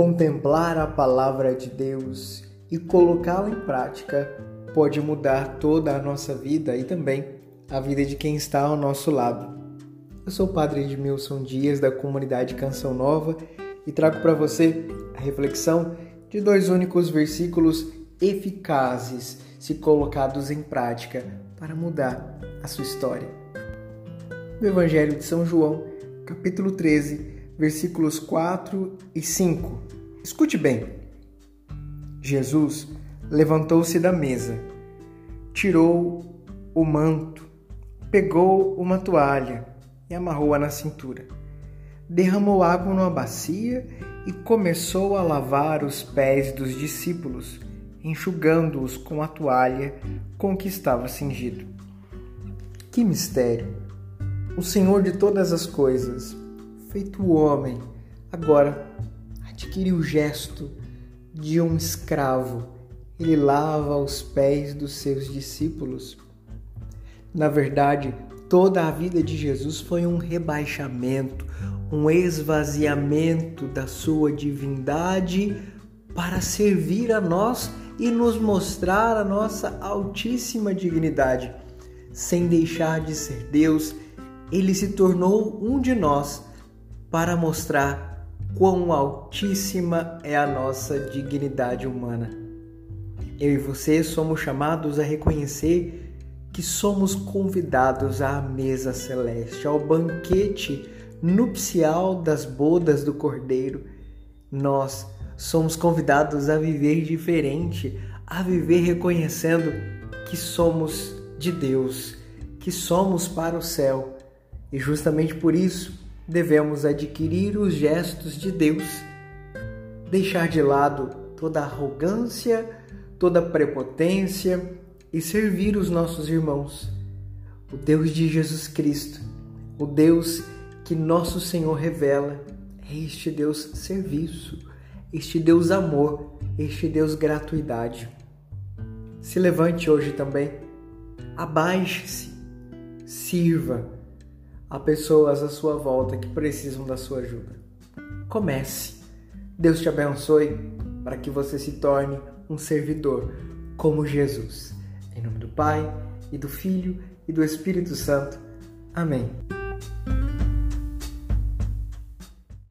Contemplar a palavra de Deus e colocá-la em prática pode mudar toda a nossa vida e também a vida de quem está ao nosso lado. Eu sou o Padre Edmilson Dias da comunidade Canção Nova e trago para você a reflexão de dois únicos versículos eficazes se colocados em prática para mudar a sua história. No Evangelho de São João, capítulo 13, versículos 4 e 5. Escute bem. Jesus levantou-se da mesa, tirou o manto, pegou uma toalha e amarrou-a na cintura. Derramou água numa bacia e começou a lavar os pés dos discípulos, enxugando-os com a toalha com que estava cingido. Que mistério! O Senhor de todas as coisas feito homem, agora adquire o gesto de um escravo. Ele lava os pés dos seus discípulos. Na verdade, toda a vida de Jesus foi um rebaixamento, um esvaziamento da sua divindade para servir a nós e nos mostrar a nossa altíssima dignidade. Sem deixar de ser Deus, ele se tornou um de nós para mostrar quão altíssima é a nossa dignidade humana. Eu e você somos chamados a reconhecer que somos convidados à mesa celeste, ao banquete nupcial das bodas do Cordeiro. Nós somos convidados a viver diferente, a viver reconhecendo que somos de Deus, que somos para o céu. E justamente por isso, devemos adquirir os gestos de Deus, deixar de lado toda arrogância, toda prepotência e servir os nossos irmãos. O Deus de Jesus Cristo, o Deus que nosso Senhor revela, é este Deus serviço, este Deus amor, este Deus gratuidade. Se levante hoje também, abaixe-se, sirva Há pessoas à sua volta que precisam da sua ajuda. Comece. Deus te abençoe para que você se torne um servidor como Jesus. Em nome do Pai, e do Filho e do Espírito Santo. Amém.